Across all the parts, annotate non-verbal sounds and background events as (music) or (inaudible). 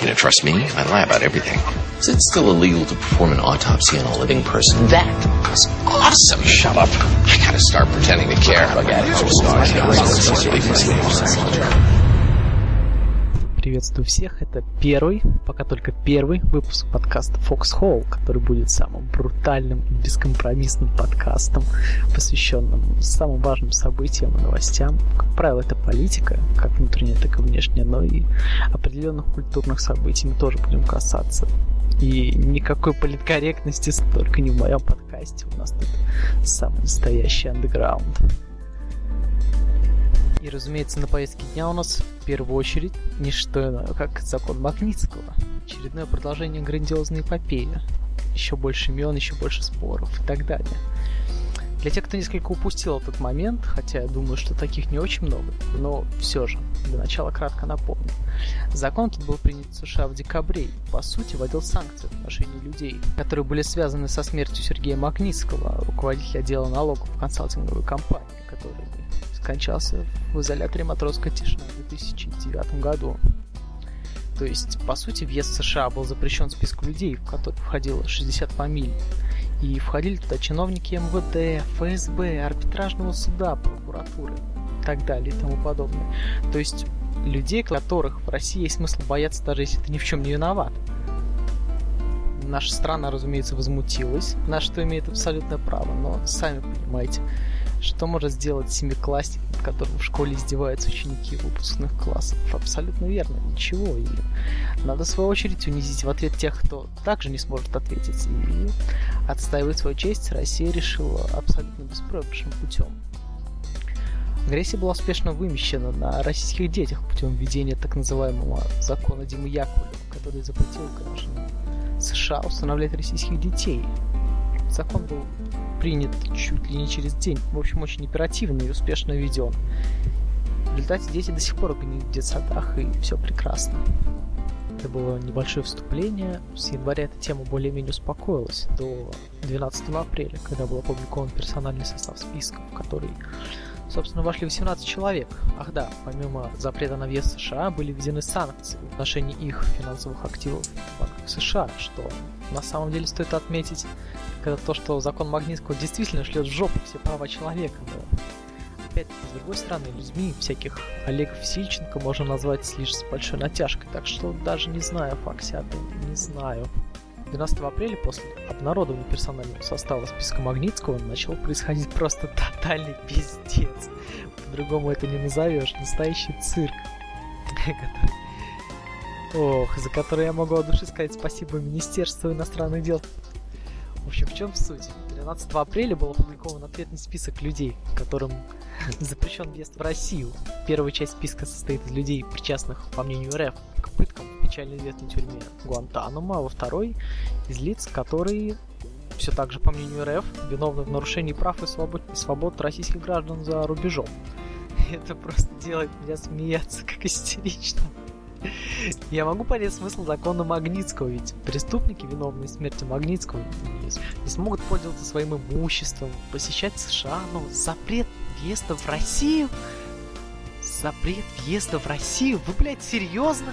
You know, trust me, I lie about everything. Is it still illegal to perform an autopsy on a living person? That is awesome. Shut up. I gotta start pretending to care. Приветствую всех, это первый, пока только первый выпуск подкаста Foxhole, который будет самым брутальным и бескомпромиссным подкастом, посвященным самым важным событиям и новостям. Как правило, это политика, как внутренняя, так и внешняя, но и определенных культурных событий мы тоже будем касаться. И никакой политкорректности только не в моем подкасте. У нас тут самый настоящий андеграунд. И, разумеется, на повестке дня у нас в первую очередь не что иное, как закон Магнитского. Очередное продолжение грандиозной эпопеи. Еще больше имен, еще больше споров и так далее. Для тех, кто несколько упустил этот момент, хотя я думаю, что таких не очень много, но все же, для начала кратко напомню. Закон тут был принят в США в декабре и, по сути, вводил санкции в отношении людей, которые были связаны со смертью Сергея Магнитского, руководителя отдела налогов консалтинговой компании, который скончался в изоляторе «Матросская тишина» в 2009 году. То есть, по сути, въезд в США был запрещен списку людей, в который входило 60 фамилий. И входили туда чиновники МВД, ФСБ, арбитражного суда, прокуратуры и так далее и тому подобное. То есть людей, которых в России есть смысл бояться, даже если ты ни в чем не виноват. Наша страна, разумеется, возмутилась, на что имеет абсолютное право, но сами понимаете, что может сделать семиклассник, над которым в школе издеваются ученики выпускных классов? Абсолютно верно, ничего. И надо, в свою очередь, унизить в ответ тех, кто также не сможет ответить. И отстаивать свою честь Россия решила абсолютно беспроигрышным путем. Агрессия была успешно вымещена на российских детях путем введения так называемого закона Димы Яковлева, который запретил гражданам США устанавливать российских детей. Закон был принят чуть ли не через день. В общем, очень оперативно и успешно введен. В результате дети до сих пор гниют в детсадах, и все прекрасно. Это было небольшое вступление. С января эта тема более-менее успокоилась до 12 апреля, когда был опубликован персональный состав списков, который, собственно, вошли 18 человек. Ах да, помимо запрета на въезд в США, были введены санкции в отношении их финансовых активов в банках США, что на самом деле стоит отметить, когда то, что закон Магнитского действительно шлет в жопу все права человека. Но, опять с другой стороны, людьми всяких Олегов Сильченко можно назвать лишь с большой натяжкой, так что даже не знаю, факсиаты, не знаю. 12 апреля после обнародования персонального состава списка Магнитского начал происходить просто тотальный пиздец. По-другому это не назовешь. Настоящий цирк. (laughs) Ох, за который я могу от души сказать спасибо Министерству иностранных дел в общем, в чем суть? 13 апреля был опубликован ответный список людей, которым (laughs) запрещен въезд в Россию. Первая часть списка состоит из людей, причастных, по мнению РФ, к печально известной тюрьме Гуантанамо, а во второй из лиц, которые все так же, по мнению РФ, виновны в нарушении прав и свобод, и свобод российских граждан за рубежом. (laughs) Это просто делает меня смеяться, как истерично. Я могу понять смысл закона Магнитского, ведь преступники, виновные в смерти Магнитского, не смогут пользоваться своим имуществом, посещать США, но запрет въезда в Россию? Запрет въезда в Россию? Вы, блядь, серьезно?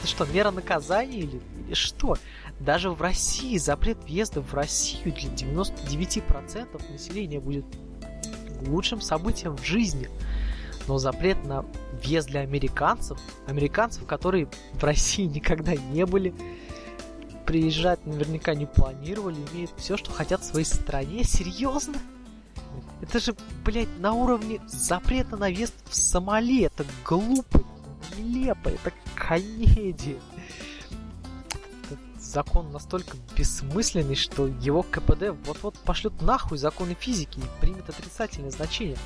Это что, мера наказания или, или что? Даже в России запрет въезда в Россию для 99% населения будет лучшим событием в жизни но запрет на въезд для американцев, американцев, которые в России (laughs) никогда не были, приезжать наверняка не планировали, имеют все, что хотят в своей стране. Серьезно? Это же, блядь, на уровне запрета на въезд в Сомали. Это глупо, нелепо, это комедия закон настолько бессмысленный, что его КПД вот-вот пошлет нахуй законы физики и примет отрицательное значение.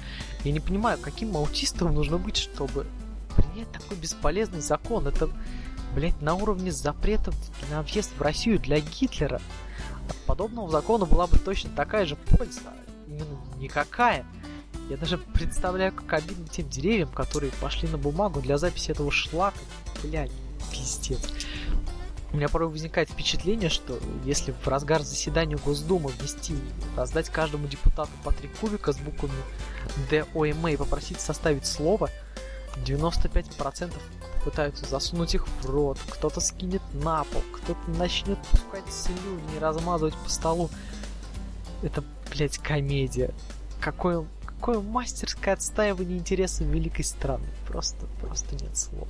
Я не понимаю, каким аутистом нужно быть, чтобы принять такой бесполезный закон. Это, блядь, на уровне запретов на въезд в Россию для Гитлера. От подобного закона была бы точно такая же польза. Именно никакая. Я даже представляю, как обидно тем деревьям, которые пошли на бумагу для записи этого шлака. Блядь, пиздец. У меня порой возникает впечатление, что если в разгар заседания Госдумы ввести, раздать каждому депутату по три кубика с буквами ДОМА и попросить составить слово, 95% попытаются засунуть их в рот, кто-то скинет на пол, кто-то начнет пускать слюни и размазывать по столу. Это, блядь, комедия. Какое, какое мастерское отстаивание интересов великой страны. Просто, просто нет слов.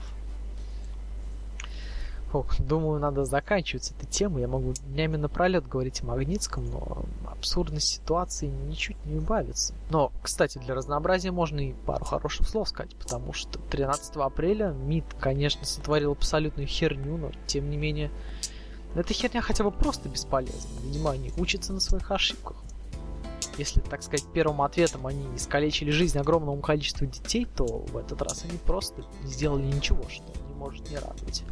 Ох, думаю, надо заканчивать эту тему. Я могу днями напролет говорить о Магнитском, но абсурдность ситуации ничуть не убавится. Но, кстати, для разнообразия можно и пару хороших слов сказать, потому что 13 апреля МИД, конечно, сотворил абсолютную херню, но, тем не менее, эта херня хотя бы просто бесполезна. Видимо, они учатся на своих ошибках. Если, так сказать, первым ответом они искалечили жизнь огромному количеству детей, то в этот раз они просто не сделали ничего, что не может не радовать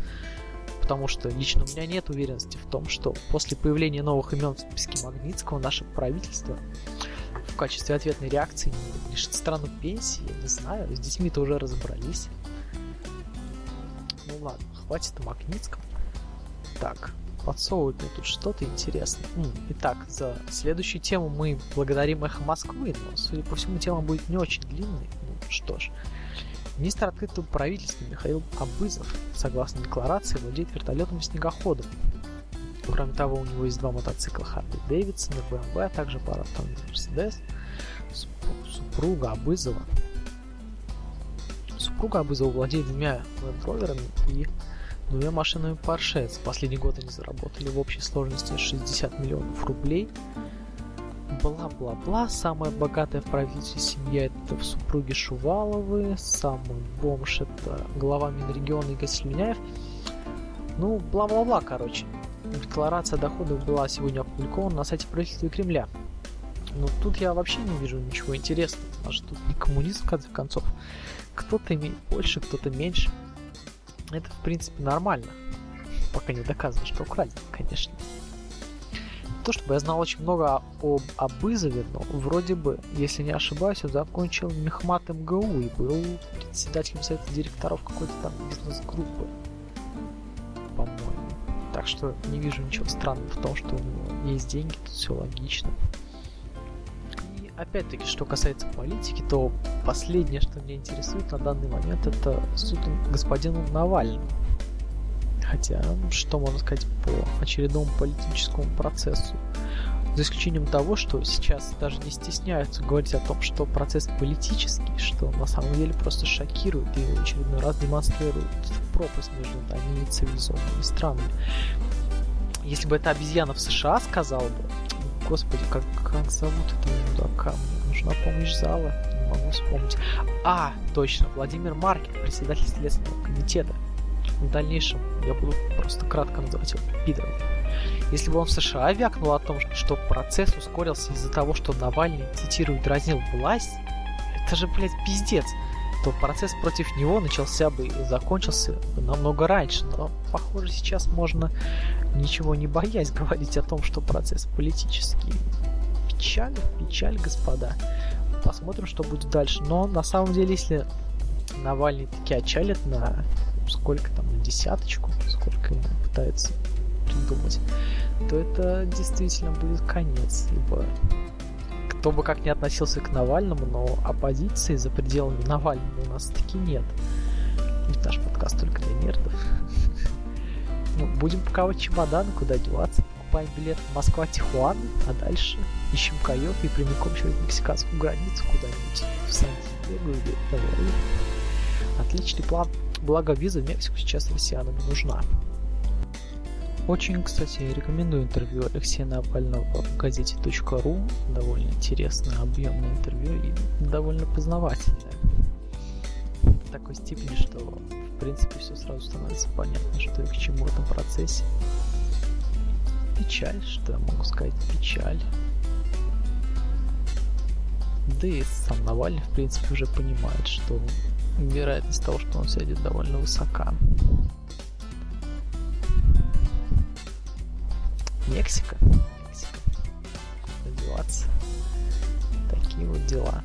потому что лично у меня нет уверенности в том, что после появления новых имен в списке Магнитского наше правительство в качестве ответной реакции лишит страну пенсии, я не знаю, с детьми-то уже разобрались. Ну ладно, хватит о Магнитском. Так, подсовывают мне тут что-то интересное. Итак, за следующую тему мы благодарим Эхо Москвы, но, судя по всему, тема будет не очень длинной. Ну что ж, Министр открытого правительства Михаил Абызов, согласно декларации, владеет вертолетом-снегоходом. Кроме того, у него есть два мотоцикла Harley Davidson и BMW, а также пара автомобилей Mercedes. Супруга Абызова. Супруга Абызова владеет двумя Land и двумя машинами Porsche. За последний год они заработали в общей сложности 60 миллионов рублей – бла-бла-бла. Самая богатая в правительстве семья это в супруге Шуваловы, самый бомж это глава Минрегиона Игорь Слюняев. Ну, бла-бла-бла, короче. Декларация доходов была сегодня опубликована на сайте правительства Кремля. Но тут я вообще не вижу ничего интересного. Что тут не коммунизм, в конце концов. Кто-то имеет больше, кто-то меньше. Это, в принципе, нормально. Пока не доказано, что украли, конечно то, чтобы я знал очень много об Абызове, но вроде бы, если не ошибаюсь, он закончил Мехмат МГУ и был председателем совета директоров какой-то там бизнес-группы, по-моему. Так что не вижу ничего странного в том, что у него есть деньги, тут все логично. Опять-таки, что касается политики, то последнее, что меня интересует на данный момент, это суд господину Навальному Хотя, что можно сказать по очередному политическому процессу? За исключением того, что сейчас даже не стесняются говорить о том, что процесс политический, что на самом деле просто шокирует и очередной раз демонстрирует пропасть между нами и цивилизованными странами. Если бы это обезьяна в США сказала бы, господи, как, как зовут этого мудака, мне нужна помощь зала, не могу вспомнить. А, точно, Владимир Маркин, председатель Следственного комитета в дальнейшем я буду просто кратко называть его пидором. Если бы он в США вякнул о том, что процесс ускорился из-за того, что Навальный, цитирую, дразнил власть, это же, блядь, пиздец, то процесс против него начался бы и закончился бы намного раньше. Но, похоже, сейчас можно, ничего не боясь, (laughs) говорить о том, что процесс политический. Печаль, печаль, господа. Посмотрим, что будет дальше. Но, на самом деле, если Навальный таки отчалит на сколько там, на десяточку, сколько пытается придумать, то это действительно будет конец, ибо кто бы как ни относился к Навальному, но оппозиции за пределами Навального у нас таки нет. Ведь наш подкаст только для нердов. (laughs) Ну, будем паковать чемоданы, куда деваться. Покупаем билет в Москва-Тихуана, а дальше ищем каек и прямиком через мексиканскую границу куда-нибудь в Сан-Диего или в Отличный план. Благо виза в Мексику сейчас россиянам не нужна. Очень, кстати, рекомендую интервью Алексея Навального в газете.ру. Довольно интересное, объемное интервью и довольно познавательное. Такой степени, что в принципе все сразу становится понятно, что и к чему в этом процессе. Печаль, что я могу сказать, печаль. Да и сам Навальный, в принципе, уже понимает, что вероятность того, что он сядет, довольно высока. Мексика. Мексика. Куда деваться? Такие вот дела.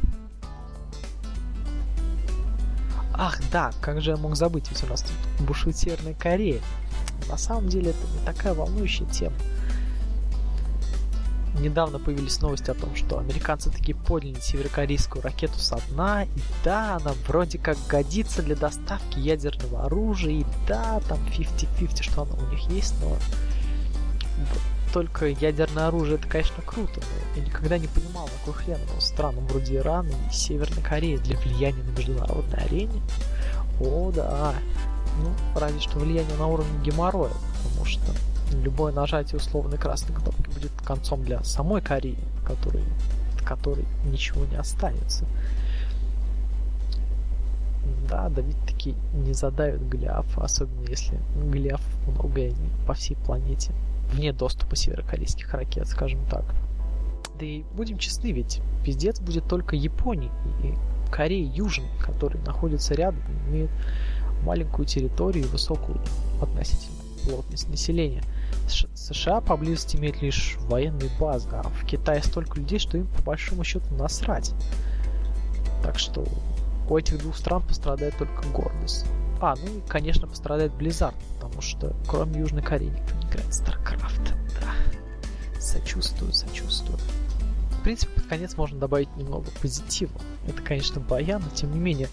Ах, да, как же я мог забыть, ведь у нас тут бушует Северная Корея. На самом деле это не такая волнующая тема. недавно появились новости о том, что американцы таки подняли северокорейскую ракету со дна, и да, она вроде как годится для доставки ядерного оружия, и да, там 50-50, что она у них есть, но только ядерное оружие это, конечно, круто, но я никогда не понимал, на какой хрен но странам вроде Ирана и Северной Кореи для влияния на международной арене. О, да. Ну, разве что влияние на уровне геморроя, потому что любое нажатие условной красной кнопки будет концом для самой Кореи, который, от которой ничего не останется. Да, Давид таки не задавит Голиафа, особенно если Голиаф много и они по всей планете вне доступа северокорейских ракет, скажем так. Да и будем честны, ведь пиздец будет только Японии и Кореи Южной, которые находятся рядом, имеют маленькую территорию и высокую относительно плотность населения. США поблизости имеют лишь военные базы, а в Китае столько людей, что им по большому счету насрать. Так что у этих двух стран пострадает только гордость. А, ну и, конечно, пострадает Blizzard, потому что кроме Южной Кореи никто не играет в StarCraft. Да. Сочувствую, сочувствую. В принципе, под конец можно добавить немного позитива. Это, конечно, баян, но тем не менее,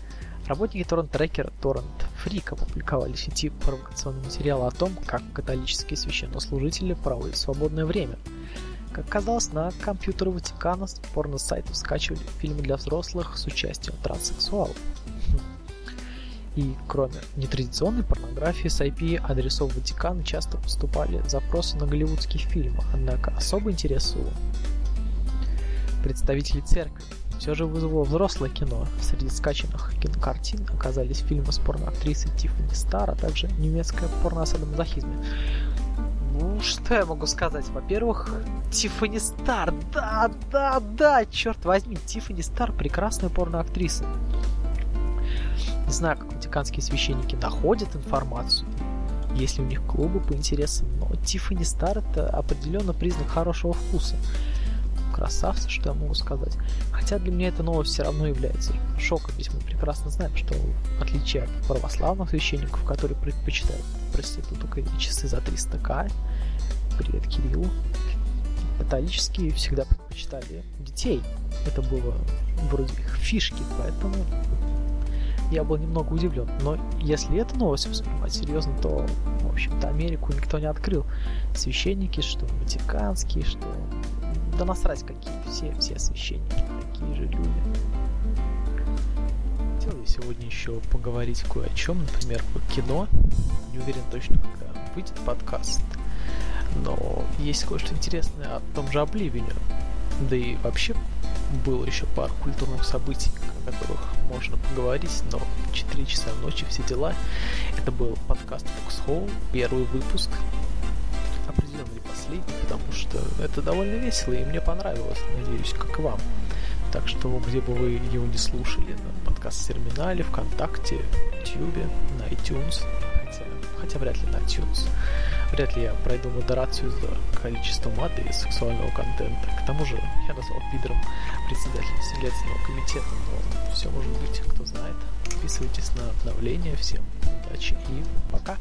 работники торрент-трекера Torrent Freak опубликовали в сети провокационный материал о том, как католические священнослужители проводят свободное время. Как казалось, на компьютеры Ватикана с порно-сайтов скачивали фильмы для взрослых с участием транссексуалов. И кроме нетрадиционной порнографии с IP-адресов Ватикана часто поступали запросы на голливудские фильмы, однако особый интерес у представителей церкви все же вызвало взрослое кино. Среди скачанных кинокартин оказались фильмы с порноактрисой Тиффани Стар, а также немецкая порно о садомазохизме. Ну, что я могу сказать? Во-первых, Тиффани Стар, да, да, да, черт возьми, Тиффани Стар прекрасная порноактриса. Не знаю, как ватиканские священники находят информацию, если у них клубы по интересам, но Тиффани Стар это определенно признак хорошего вкуса. Красавцы, что я могу сказать. Хотя для меня эта новость все равно является шоком, ведь мы прекрасно знаем, что в отличие от православных священников, которые предпочитают проституток и часы за 300к, привет Кириллу, католические всегда предпочитали детей. Это было вроде их фишки, поэтому я был немного удивлен. Но если эту новость воспринимать серьезно, то, в общем-то, Америку никто не открыл. Священники, что ватиканские, что... Да насрать какие, все, все священники, такие же люди. Хотел я сегодня еще поговорить кое о чем, например, по кино. Не уверен точно, когда выйдет подкаст. Но есть кое-что интересное о том же Обливине. Да и вообще было еще пару культурных событий, о которых можно поговорить, но 4 часа ночи, все дела. Это был подкаст Foxhole, первый выпуск. Определенно не последний, потому что это довольно весело и мне понравилось, надеюсь, как и вам. Так что, где бы вы его не слушали, на подкаст-терминале, ВКонтакте, Ютубе, на iTunes, хотя, хотя вряд ли на iTunes. Вряд ли я пройду модерацию за количество маты и сексуального контента. К тому же я назвал пидором председателя Следственного комитета, но все может быть, кто знает. Подписывайтесь на обновления. Всем удачи и пока!